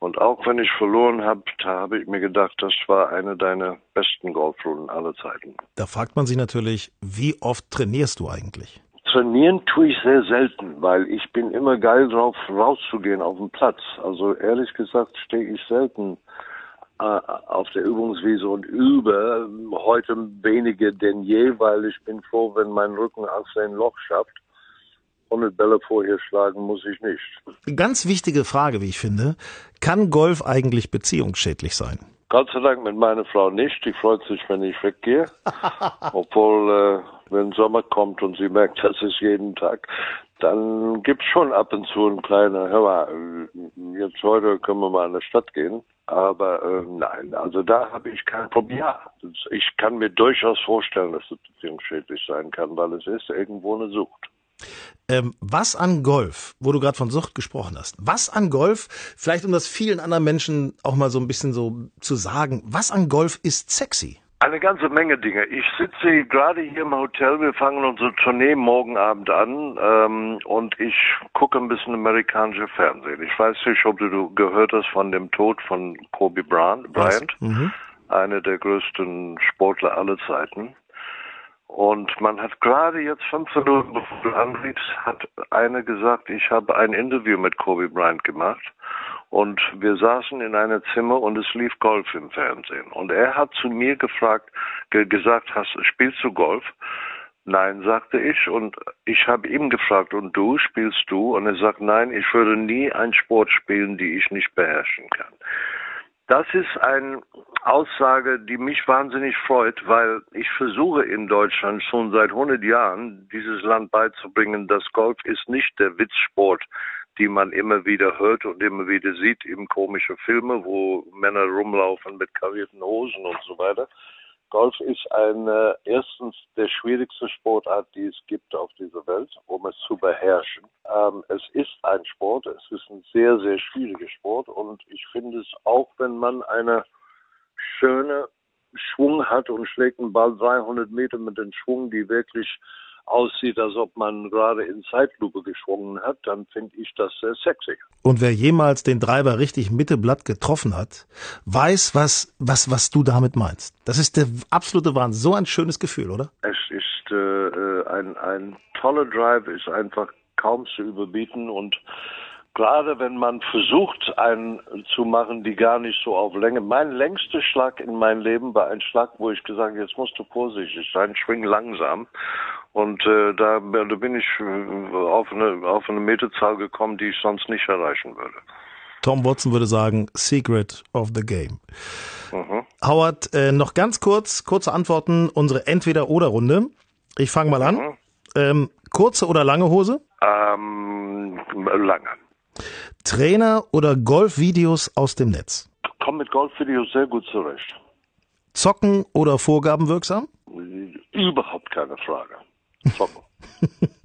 Und auch wenn ich verloren habe, da habe ich mir gedacht, das war eine deiner besten Golfrunden aller Zeiten. Da fragt man sich natürlich, wie oft trainierst du eigentlich? Trainieren tue ich sehr selten, weil ich bin immer geil drauf, rauszugehen auf den Platz. Also ehrlich gesagt stehe ich selten äh, auf der Übungswiese und übe. Heute weniger denn je, weil ich bin froh, wenn mein Rücken ein Loch schafft. 100 Bälle vorher schlagen muss ich nicht. Ganz wichtige Frage, wie ich finde. Kann Golf eigentlich beziehungsschädlich sein? Gott sei Dank mit meiner Frau nicht. Die freut sich, wenn ich weggehe. Obwohl, äh, wenn Sommer kommt und sie merkt, das ist jeden Tag, dann gibt's schon ab und zu ein kleiner, hör mal, jetzt heute können wir mal in die Stadt gehen. Aber äh, nein, also da habe ich kein Problem. Ja, ich kann mir durchaus vorstellen, dass es beziehungsschädlich sein kann, weil es ist irgendwo eine Sucht. Ähm, was an Golf, wo du gerade von Sucht gesprochen hast, was an Golf, vielleicht um das vielen anderen Menschen auch mal so ein bisschen so zu sagen, was an Golf ist sexy? Eine ganze Menge Dinge. Ich sitze gerade hier im Hotel. Wir fangen unsere Tournee morgen Abend an ähm, und ich gucke ein bisschen amerikanische Fernsehen. Ich weiß nicht, ob du gehört hast von dem Tod von Kobe Bryant, Bryant mhm. einer der größten Sportler aller Zeiten. Und man hat gerade jetzt fünf Minuten bevor du anriefst, hat einer gesagt, ich habe ein Interview mit Kobe Bryant gemacht. Und wir saßen in einem Zimmer und es lief Golf im Fernsehen. Und er hat zu mir gefragt, ge gesagt, hast, spielst du Golf? Nein, sagte ich. Und ich habe ihm gefragt, und du, spielst du? Und er sagt, nein, ich würde nie einen Sport spielen, die ich nicht beherrschen kann. Das ist eine Aussage, die mich wahnsinnig freut, weil ich versuche in Deutschland schon seit 100 Jahren dieses Land beizubringen, dass Golf ist nicht der Witzsport, die man immer wieder hört und immer wieder sieht in komischen Filmen, wo Männer rumlaufen mit karierten Hosen und so weiter, Golf ist eine, erstens der schwierigste Sportart, die es gibt auf dieser Welt, um es zu beherrschen. Ähm, es ist ein Sport, es ist ein sehr, sehr schwieriger Sport und ich finde es auch, wenn man eine schöne Schwung hat und schlägt einen Ball 300 Meter mit dem Schwung, die wirklich aussieht, als ob man gerade in Zeitlupe geschwungen hat, dann finde ich das sehr sexy. Und wer jemals den Treiber richtig Mitteblatt getroffen hat, weiß, was, was, was du damit meinst. Das ist der absolute Wahnsinn. So ein schönes Gefühl, oder? Es ist äh, ein, ein toller Drive, ist einfach kaum zu überbieten und gerade wenn man versucht, einen zu machen, die gar nicht so auf Länge. Mein längster Schlag in meinem Leben war ein Schlag, wo ich gesagt habe, jetzt musst du vorsichtig sein, schwing langsam. Und äh, da, da bin ich äh, auf eine, auf eine Meterzahl gekommen, die ich sonst nicht erreichen würde. Tom Watson würde sagen, Secret of the Game. Mhm. Howard, äh, noch ganz kurz, kurze Antworten, unsere Entweder-Oder-Runde. Ich fange mal an. Mhm. Ähm, kurze oder lange Hose? Ähm, lange. Trainer oder Golfvideos aus dem Netz? Komm mit Golfvideos sehr gut zurecht. Zocken oder Vorgaben wirksam? Überhaupt keine Frage. Zocken.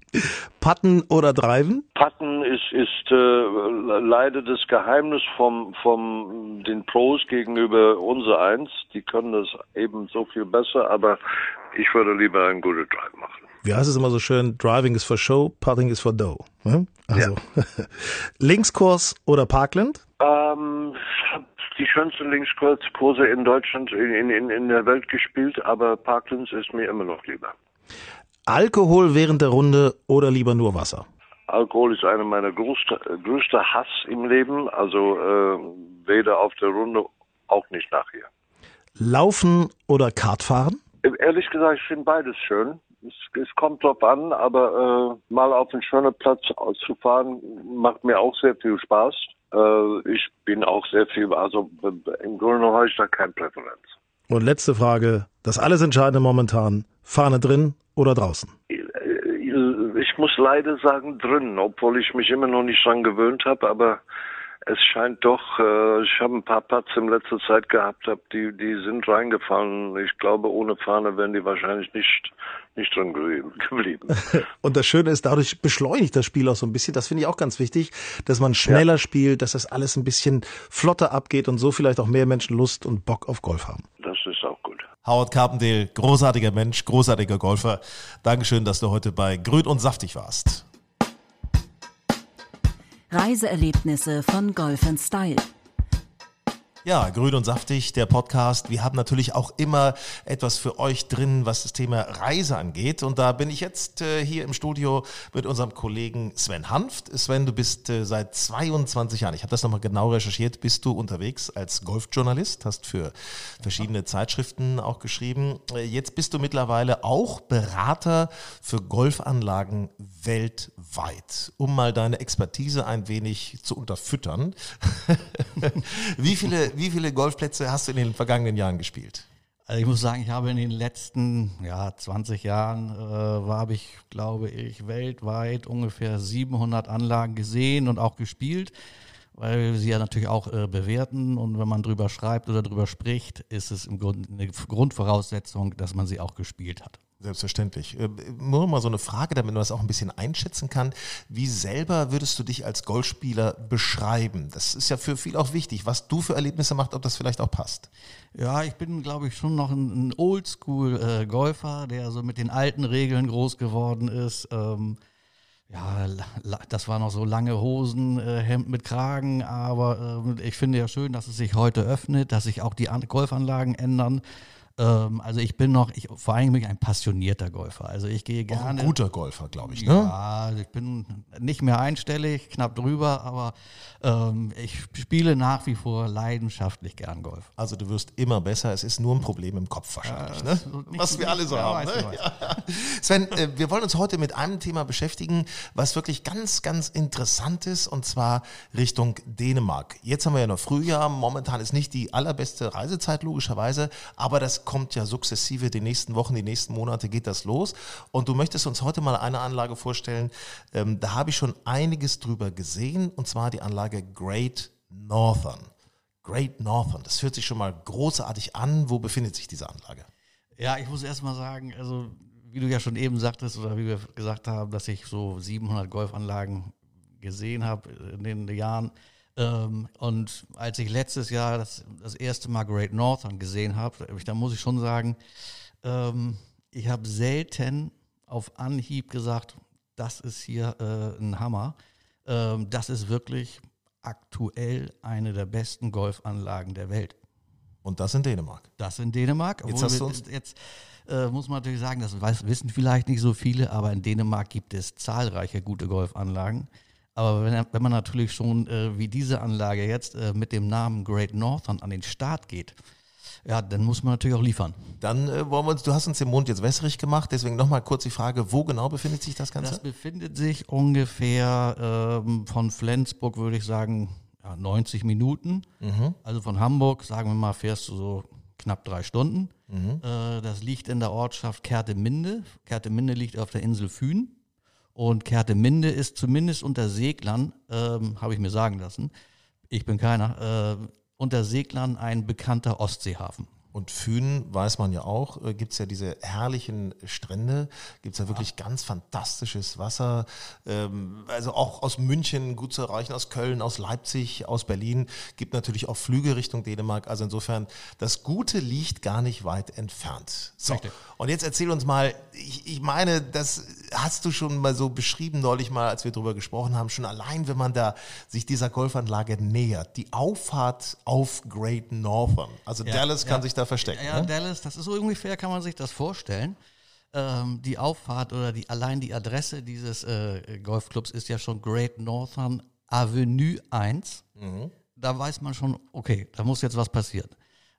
Putten oder Driven? Putten ist, ist äh, leider das Geheimnis vom, vom den Pros gegenüber unser eins. Die können das eben so viel besser, aber ich würde lieber einen guten Drive machen. Wie heißt es immer so schön? Driving is for show, Putting is for dough. Hm? Also ja. Linkskurs oder Parkland? Ähm, die schönsten Linkskurse in Deutschland, in, in, in der Welt gespielt, aber Parklands ist mir immer noch lieber. Alkohol während der Runde oder lieber nur Wasser? Alkohol ist einer meiner größten größte Hass im Leben, also äh, weder auf der Runde auch nicht nachher. Laufen oder Kartfahren? Ehrlich gesagt, ich finde beides schön. Es, es kommt drauf an, aber äh, mal auf einen schönen Platz auszufahren macht mir auch sehr viel Spaß. Äh, ich bin auch sehr viel, also im Grunde habe ich da keine Präferenz. Und letzte Frage, das alles Entscheidende momentan, Fahne drin oder draußen? Ich muss leider sagen drin, obwohl ich mich immer noch nicht dran gewöhnt habe, aber es scheint doch, äh, ich habe ein paar Putts in letzter Zeit gehabt, hab, die, die sind reingefallen. Ich glaube, ohne Fahne wären die wahrscheinlich nicht, nicht drin geblieben. Und das Schöne ist, dadurch beschleunigt das Spiel auch so ein bisschen. Das finde ich auch ganz wichtig, dass man schneller ja. spielt, dass das alles ein bisschen flotter abgeht und so vielleicht auch mehr Menschen Lust und Bock auf Golf haben. Das ist auch gut. Howard Carpendale, großartiger Mensch, großartiger Golfer. Dankeschön, dass du heute bei Grün und Saftig warst. Reiseerlebnisse von Golf Style. Ja, grün und saftig, der Podcast. Wir haben natürlich auch immer etwas für euch drin, was das Thema Reise angeht. Und da bin ich jetzt äh, hier im Studio mit unserem Kollegen Sven Hanft. Sven, du bist äh, seit 22 Jahren, ich habe das nochmal genau recherchiert, bist du unterwegs als Golfjournalist, hast für verschiedene Zeitschriften auch geschrieben. Äh, jetzt bist du mittlerweile auch Berater für Golfanlagen weltweit, um mal deine Expertise ein wenig zu unterfüttern. Wie viele wie viele Golfplätze hast du in den vergangenen Jahren gespielt? Also ich muss sagen, ich habe in den letzten ja, 20 Jahren, äh, habe ich, glaube ich, weltweit ungefähr 700 Anlagen gesehen und auch gespielt, weil sie ja natürlich auch äh, bewerten und wenn man drüber schreibt oder drüber spricht, ist es im Grunde eine Grundvoraussetzung, dass man sie auch gespielt hat. Selbstverständlich. Äh, nur mal so eine Frage, damit man das auch ein bisschen einschätzen kann. Wie selber würdest du dich als Golfspieler beschreiben? Das ist ja für viel auch wichtig, was du für Erlebnisse machst, ob das vielleicht auch passt. Ja, ich bin, glaube ich, schon noch ein, Oldschool-Golfer, der so mit den alten Regeln groß geworden ist. Ähm, ja, das war noch so lange Hosen, äh, Hemd mit Kragen, aber äh, ich finde ja schön, dass es sich heute öffnet, dass sich auch die An Golfanlagen ändern. Ähm, also ich bin noch, ich, vor allem bin ich ein passionierter Golfer. Also ich gehe gerne. Auch ein guter Golfer, glaube ich. Ne? Ja, ich bin nicht mehr einstellig, knapp drüber, aber ähm, ich spiele nach wie vor leidenschaftlich gern Golf. Also du wirst immer besser. Es ist nur ein Problem im Kopf wahrscheinlich, ja, ne? Was wir alle so haben. Ne? Ja. Sven, äh, wir wollen uns heute mit einem Thema beschäftigen, was wirklich ganz, ganz interessant ist, und zwar Richtung Dänemark. Jetzt haben wir ja noch Frühjahr. Momentan ist nicht die allerbeste Reisezeit logischerweise, aber das kommt ja sukzessive, die nächsten Wochen, die nächsten Monate geht das los. Und du möchtest uns heute mal eine Anlage vorstellen, ähm, da habe ich schon einiges drüber gesehen, und zwar die Anlage Great Northern. Great Northern, das hört sich schon mal großartig an. Wo befindet sich diese Anlage? Ja, ich muss erst mal sagen, also wie du ja schon eben sagtest oder wie wir gesagt haben, dass ich so 700 Golfanlagen gesehen habe in den Jahren. Ähm, und als ich letztes Jahr das, das erste Mal Great Northern gesehen habe, da muss ich schon sagen, ähm, ich habe selten auf Anhieb gesagt, das ist hier äh, ein Hammer. Ähm, das ist wirklich aktuell eine der besten Golfanlagen der Welt. Und das in Dänemark. Das in Dänemark. Jetzt, hast du uns jetzt äh, muss man natürlich sagen, das weiß, wissen vielleicht nicht so viele, aber in Dänemark gibt es zahlreiche gute Golfanlagen. Aber wenn, wenn man natürlich schon äh, wie diese Anlage jetzt äh, mit dem Namen Great Northern an den Start geht, ja, dann muss man natürlich auch liefern. Dann äh, wollen wir uns, du hast uns den Mund jetzt wässrig gemacht, deswegen nochmal kurz die Frage, wo genau befindet sich das Ganze? Das befindet sich ungefähr ähm, von Flensburg, würde ich sagen, ja, 90 Minuten. Mhm. Also von Hamburg, sagen wir mal, fährst du so knapp drei Stunden. Mhm. Äh, das liegt in der Ortschaft Kerteminde. Kerteminde liegt auf der Insel Fühn. Und Kerteminde ist zumindest unter Seglern, ähm, habe ich mir sagen lassen, ich bin keiner, äh, unter Seglern ein bekannter Ostseehafen. Und Fünen, weiß man ja auch, äh, gibt's ja diese herrlichen Strände, gibt's ja wirklich ganz fantastisches Wasser. Ähm, also auch aus München gut zu erreichen, aus Köln, aus Leipzig, aus Berlin. Gibt natürlich auch Flüge Richtung Dänemark. Also insofern, das Gute liegt gar nicht weit entfernt. So, Richtig. und jetzt erzähl uns mal, ich, ich meine, das hast du schon mal so beschrieben neulich mal, als wir drüber gesprochen haben, schon allein, wenn man da sich dieser Golfanlage nähert, die Auffahrt auf Great Northern. Also ja, Dallas kann ja. sich da verstecken. Ja, ne? Dallas, das ist so ungefähr, kann man sich das vorstellen. Ähm, die Auffahrt oder die, allein die Adresse dieses äh, Golfclubs ist ja schon Great Northern Avenue 1. Mhm. Da weiß man schon, okay, da muss jetzt was passieren.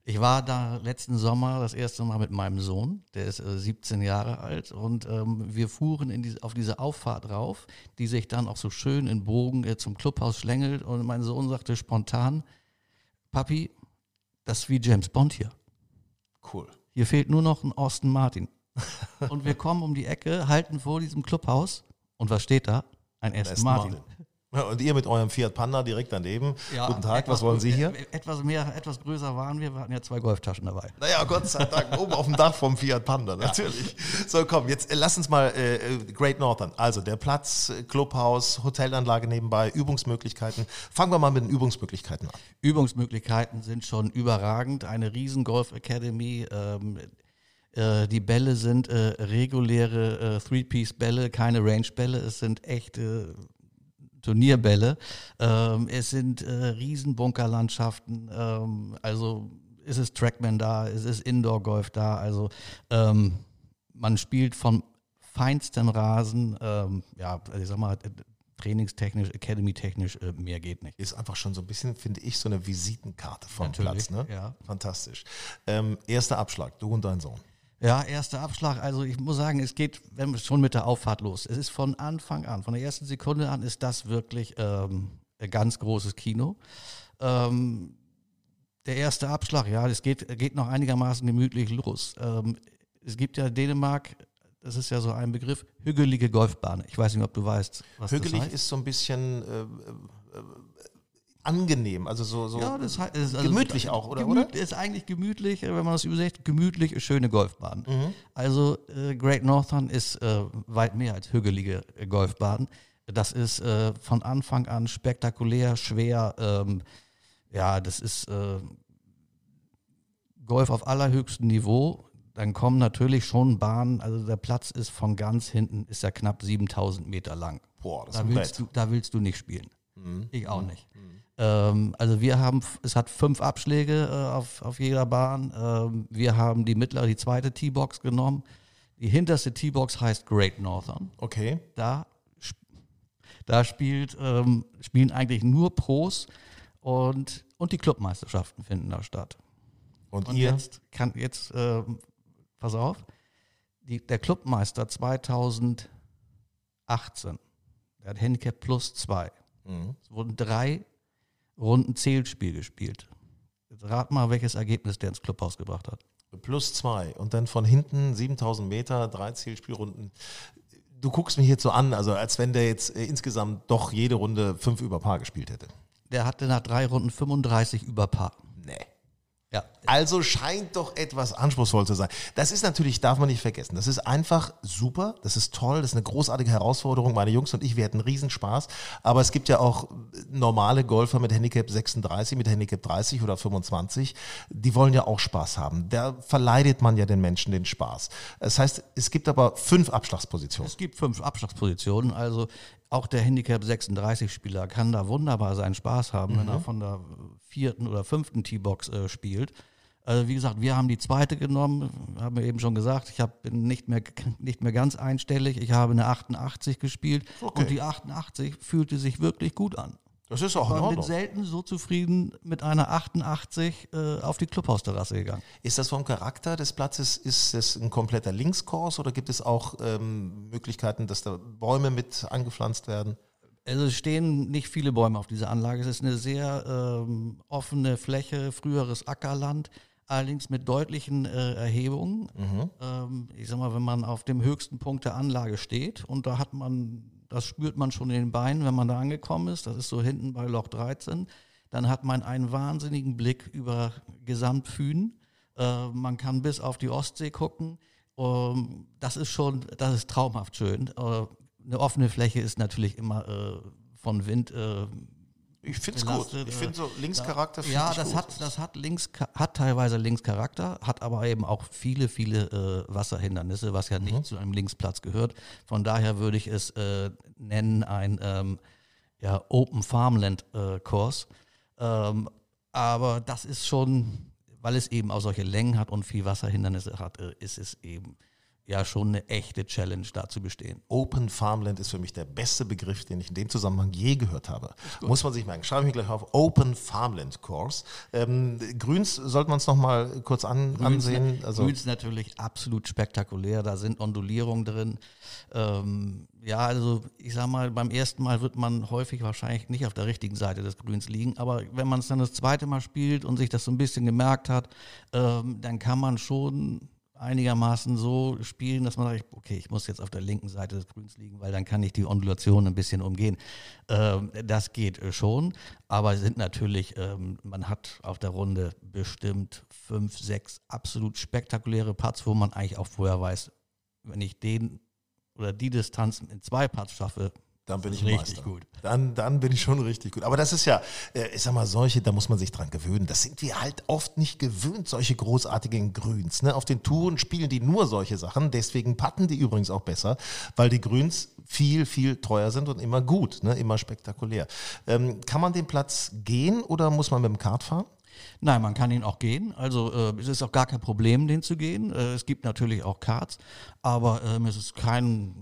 Ich war da letzten Sommer das erste Mal mit meinem Sohn, der ist äh, 17 Jahre alt und ähm, wir fuhren diese, auf diese Auffahrt rauf, die sich dann auch so schön in Bogen äh, zum Clubhaus schlängelt und mein Sohn sagte spontan, Papi, das ist wie James Bond hier. Cool. Hier fehlt nur noch ein Austin Martin. und wir kommen um die Ecke, halten vor diesem Clubhaus und was steht da? Ein Aston Martin. Martin. Ja, Und ihr mit eurem Fiat Panda direkt daneben. Ja, Guten Tag, was wollen Sie hier? äh, Etwas mehr, etwas größer waren wir. Wir hatten ja zwei Golftaschen dabei. Naja, Gott sei Dank, oben auf dem Dach vom Fiat Panda, natürlich. So, komm, jetzt äh, lass uns mal äh, äh, Great Northern. Also der Platz, Clubhaus, Hotelanlage nebenbei, Übungsmöglichkeiten. Fangen wir mal mit den Übungsmöglichkeiten an. Übungsmöglichkeiten sind schon überragend. Eine riesen Golf Academy. Ähm, äh, die Bälle sind äh, reguläre äh, Three-Piece-Bälle, keine Range-Bälle. Es sind echte Turnierbälle. Ähm, es sind äh, riesen Bunkerlandschaften. Ähm, also ist es Trackman da, es ist Indoor-Golf da. Also ähm, man spielt von feinsten Rasen. Ähm, ja, ich sag mal, trainingstechnisch, academy-technisch, äh, mehr geht nicht. Ist einfach schon so ein bisschen, finde ich, so eine Visitenkarte vom Natürlich, Platz. Ne? ja. Fantastisch. Ähm, erster Abschlag, du und dein Sohn. Ja, erster Abschlag. Also ich muss sagen, es geht schon mit der Auffahrt los. Es ist von Anfang an, von der ersten Sekunde an, ist das wirklich ähm, ein ganz großes Kino. Ähm, der erste Abschlag, ja, es geht, geht noch einigermaßen gemütlich los. Ähm, es gibt ja Dänemark, das ist ja so ein Begriff, hügelige Golfbahn. Ich weiß nicht, ob du weißt, was Hügelig das heißt. ist so ein bisschen äh, äh, angenehm, also so, so Ja, das heißt, ist also gemütlich auch, oder? Gemüt, oder? Ist eigentlich gemütlich, äh, wenn man das übersetzt, gemütlich ist schöne Golfbahn. Mhm. Also äh, Great Northern ist äh, weit mehr als hügelige äh, Golfbahn. Das ist äh, von Anfang an spektakulär, schwer. Ähm, ja, das ist äh, Golf auf allerhöchstem Niveau. Dann kommen natürlich schon Bahnen, also der Platz ist von ganz hinten, ist ja knapp 7000 Meter lang. Boah, das ist Da ein willst, du, da willst du nicht spielen. Mhm. Ich auch nicht. Ähm, also wir haben, es hat fünf Abschläge äh, auf, auf jeder Bahn. Ähm, wir haben die mittlere, die zweite T-Box genommen. Die hinterste T-Box heißt Great Northern. Okay. Da, da spielt, ähm, spielen eigentlich nur Pros und, und die Clubmeisterschaften finden da statt. Und, Und ihr? jetzt kann jetzt, ähm, pass auf, die, der Clubmeister 2018, der hat Handicap plus zwei. Mhm. Es wurden drei Runden Zählspiel gespielt. Jetzt rat mal, welches Ergebnis der ins Clubhaus gebracht hat. Plus zwei. Und dann von hinten 7000 Meter, drei Zielspielrunden. Du guckst mich jetzt so an, also als wenn der jetzt äh, insgesamt doch jede Runde fünf über Paar gespielt hätte. Der hatte nach drei Runden 35 über Paar. Nee. Ja. Also scheint doch etwas anspruchsvoll zu sein. Das ist natürlich, darf man nicht vergessen. Das ist einfach super, das ist toll, das ist eine großartige Herausforderung. Meine Jungs und ich, wir hatten Riesenspaß. Aber es gibt ja auch normale Golfer mit Handicap 36, mit Handicap 30 oder 25. Die wollen ja auch Spaß haben. Da verleidet man ja den Menschen den Spaß. Das heißt, es gibt aber fünf Abschlagspositionen. Es gibt fünf Abschlagspositionen, also auch der Handicap 36-Spieler kann da wunderbar seinen Spaß haben, wenn er von der vierten oder fünften T-Box äh, spielt. Also wie gesagt, wir haben die zweite genommen, haben wir eben schon gesagt, ich hab, bin nicht mehr, nicht mehr ganz einstellig, ich habe eine 88 gespielt Okay. und die 88 fühlte sich wirklich gut an. Das ist auch Ich bin selten so zufrieden mit einer 88 äh, auf die Clubhausterrasse gegangen. Ist das vom Charakter des Platzes, ist es ein kompletter Linkskurs oder gibt es auch ähm, Möglichkeiten, dass da Bäume mit angepflanzt werden? Also es stehen nicht viele Bäume auf dieser Anlage. Es ist eine sehr ähm, offene Fläche, früheres Ackerland, allerdings mit deutlichen äh, Erhebungen. Ähm, ich sag mal, wenn man auf dem höchsten Punkt der Anlage steht und da hat man, das spürt man schon in den Beinen, wenn man da angekommen ist, das ist so hinten bei Loch 13, dann hat man einen wahnsinnigen Blick über Gesamtfühn. Äh, man kann bis auf die Ostsee gucken. Ähm, das ist schon, das ist traumhaft schön. Äh, eine offene Fläche ist natürlich immer äh, von Wind. Äh, Ich finde es gut. Ich äh, finde so Linkscharakter find ja, das gut. hat, das hat links, hat teilweise Linkscharakter, hat aber eben auch viele, viele äh, Wasserhindernisse, was ja Mhm. nicht zu einem Linksplatz gehört. Von daher würde ich es äh, nennen ein ähm, ja, Open Farmland äh, Kurs. Ähm, aber das ist schon, weil es eben auch solche Längen hat und viel Wasserhindernisse hat, äh, ist es eben ja schon eine echte Challenge da zu bestehen. Open Farmland ist für mich der beste Begriff, den ich in dem Zusammenhang je gehört habe. Muss man sich merken. Schreibe ich mir gleich auf Open Farmland Course. Ähm, Grüns sollten wir uns noch mal kurz an, Grüns, ansehen. Also Grüns natürlich absolut spektakulär. Da sind Ondulierungen drin. Ähm, ja, also ich sag mal, beim ersten Mal wird man häufig wahrscheinlich nicht auf der richtigen Seite des Grüns liegen. Aber wenn man es dann das zweite Mal spielt und sich das so ein bisschen gemerkt hat, ähm, dann kann man schon einigermaßen so spielen, dass man sagt, okay, ich muss jetzt auf der linken Seite des Grüns liegen, weil dann kann ich die Ondulation ein bisschen umgehen. Ähm, das geht schon, aber sind natürlich, ähm, man hat auf der Runde bestimmt fünf, sechs absolut spektakuläre Putts, wo man eigentlich auch vorher weiß, wenn ich den oder die Distanz in zwei Putts schaffe, dann bin ich richtig Meister. gut. Dann, dann bin ich schon richtig gut. Aber das ist ja, äh, ich sag mal, solche, da muss man sich dran gewöhnen. Das sind wir halt oft nicht gewöhnt, solche großartigen Grüns. Ne? Auf den Touren spielen die nur solche Sachen. Deswegen patten die übrigens auch besser, weil die Grüns viel, viel teuer sind und immer gut, ne? immer spektakulär. Ähm, kann man den Platz gehen oder muss man mit dem Kart fahren? Nein, man kann ihn auch gehen. Also äh, es ist auch gar kein Problem, den zu gehen. Äh, es gibt natürlich auch Karts, aber ähm, es ist kein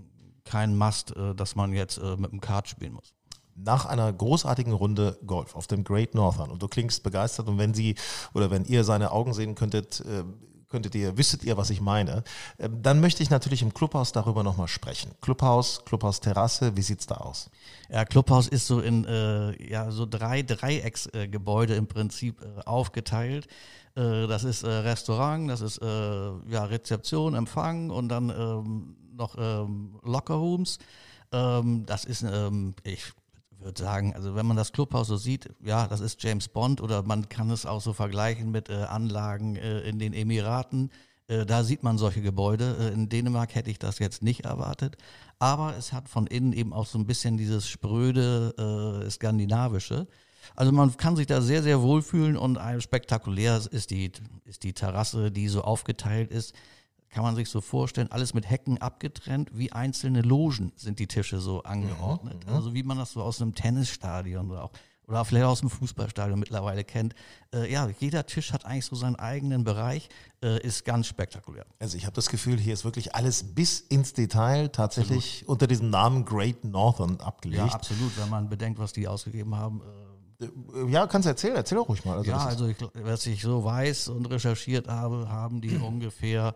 kein Must, äh, dass man jetzt äh, mit dem Kart spielen muss nach einer großartigen Runde Golf auf dem Great Northern und du klingst begeistert und wenn sie oder wenn ihr seine Augen sehen könntet, äh, könntet ihr, wüsstet ihr, was ich meine, ähm, dann möchte ich natürlich im Clubhaus darüber nochmal sprechen. Clubhaus, Clubhaus Terrasse, wie sieht's da aus? Ja, Clubhaus ist so in äh, ja, so drei Dreiecksgebäude äh, im Prinzip äh, aufgeteilt. das ist Restaurant, das ist ja, Rezeption, Empfang und dann ähm, noch ähm, Lockerrooms. Ähm, das ist, ähm, ich würde sagen, also wenn man das Clubhaus so sieht, ja, das ist James Bond oder man kann es auch so vergleichen mit äh, Anlagen äh, in den Emiraten. Äh, da sieht man solche Gebäude. Äh, in Dänemark hätte ich das jetzt nicht erwartet. Aber es hat von innen eben auch so ein bisschen dieses spröde äh, skandinavische. Also man kann sich da sehr, sehr wohlfühlen und spektakulär ist die, ist die Terrasse, die so aufgeteilt ist kann man sich so vorstellen, alles mit Hecken abgetrennt, wie einzelne Logen sind die Tische so angeordnet. Mhm, also wie man das so aus einem Tennisstadion oder auch oder vielleicht aus dem Fußballstadion mittlerweile kennt. Äh, ja, jeder Tisch hat eigentlich so seinen eigenen Bereich, äh, ist ganz spektakulär. Also ich habe das Gefühl, hier ist wirklich alles bis ins Detail tatsächlich absolut. unter diesem Namen Great Northern abgelegt. Ja, absolut, wenn man bedenkt, was die ausgegeben haben. Äh, ja, kannst du erzählen, erzähl auch ruhig mal. Also ja, also ich, was ich so weiß und recherchiert habe, haben die ungefähr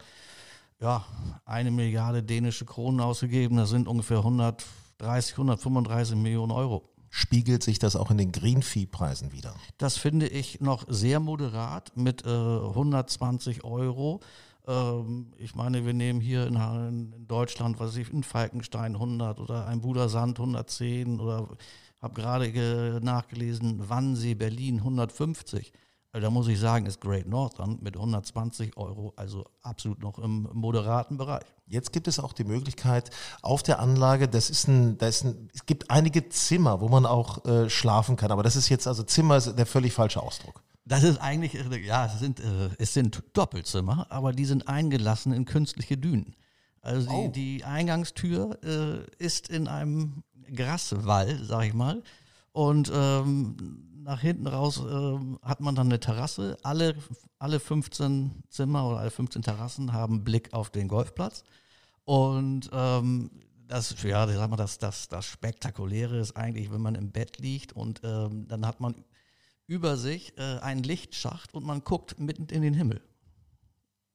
ja, eine Milliarde dänische Kronen ausgegeben. Das sind ungefähr 130, 135 Millionen Euro. Spiegelt sich das auch in den Greenfee-Preisen wieder? Das finde ich noch sehr moderat mit äh, 120 Euro. Ähm, ich meine, wir nehmen hier in, in, Deutschland, was weiß ich, in Falkenstein 100 oder ein Budersand 110 oder habe gerade nachgelesen, Wannsee, Berlin 150. Also da muss ich sagen, ist Great Northern mit 120 Euro also absolut noch im moderaten Bereich. Jetzt gibt es auch die Möglichkeit auf der Anlage, das ist ein, das ist ein es gibt einige Zimmer, wo man auch äh, schlafen kann, aber das ist jetzt also Zimmer ist der völlig falsche Ausdruck. Das ist eigentlich, ja, es sind, äh, es sind Doppelzimmer, aber die sind eingelassen in künstliche Dünen. Also die, oh. die Eingangstür äh, ist in einem Graswall, sag ich mal. Und ähm, nach hinten raus äh, hat man dann eine Terrasse. Alle, alle 15 Zimmer oder alle 15 Terrassen haben Blick auf den Golfplatz. Und ähm, das, ja, sag mal, das, das, das Spektakuläre ist eigentlich, wenn man im Bett liegt und ähm, dann hat man über sich äh, einen Lichtschacht und man guckt mitten in den Himmel.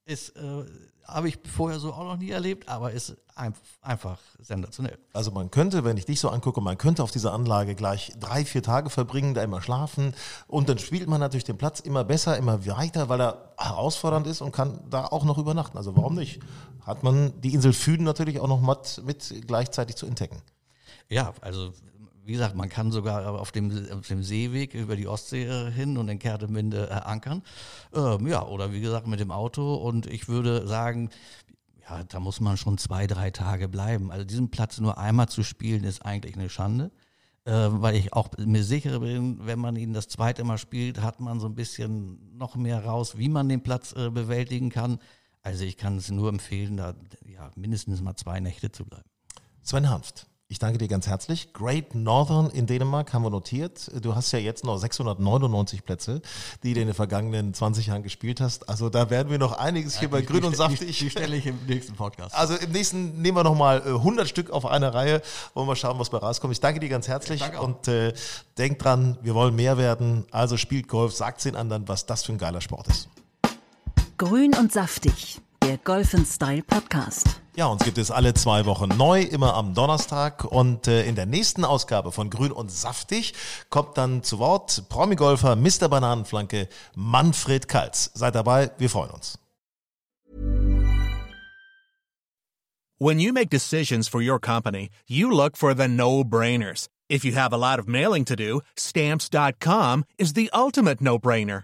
Ist, äh, habe ich vorher so auch noch nie erlebt, aber ist ein, einfach sensationell. Also man könnte, wenn ich dich so angucke, man könnte auf dieser Anlage gleich drei, vier Tage verbringen, da immer schlafen und dann spielt man natürlich den Platz immer besser, immer weiter, weil er herausfordernd ist und kann da auch noch übernachten. Also warum nicht? Hat man die Insel Füden natürlich auch noch mit, mit gleichzeitig zu entdecken. Ja, also wie gesagt, man kann sogar auf dem, auf dem Seeweg über die Ostsee äh, hin und in Kerteminde äh, ankern. Ähm, ja, oder wie gesagt mit dem Auto. Und ich würde sagen, ja, da muss man schon zwei, drei Tage bleiben. Also diesen Platz nur einmal zu spielen, ist eigentlich eine Schande. Äh, weil ich auch mir sicher bin, wenn man ihn das zweite Mal spielt, hat man so ein bisschen noch mehr raus, wie man den Platz äh, bewältigen kann. Also ich kann es nur empfehlen, da ja, mindestens mal zwei Nächte zu bleiben. Sven Hanft, Ich danke dir ganz herzlich. Great Northern in Dänemark haben wir notiert. Du hast ja jetzt noch 699 Plätze, die du in den vergangenen 20 Jahren gespielt hast. Also da werden wir noch einiges hier bei Grün und Saftig. Die, die stelle ich im nächsten Podcast. Also im nächsten nehmen wir nochmal 100 Stück auf eine Reihe. Wollen wir schauen, was bei rauskommt. Ich danke dir ganz herzlich und äh, denkt dran, wir wollen mehr werden. Also spielt Golf, sagt den anderen, was das für ein geiler Sport ist. Grün und Saftig, der Golf Style Podcast. Ja, uns gibt es alle zwei Wochen neu, immer am Donnerstag. Und äh, in der nächsten Ausgabe von Grün und Saftig kommt dann zu Wort Promi-Golfer Mr. Bananenflanke Manfred Kalz. Seid dabei, wir freuen uns. When you make decisions for your company, you look for the no-brainers. If you have a lot of mailing to do, stamps.com is the ultimate no-brainer.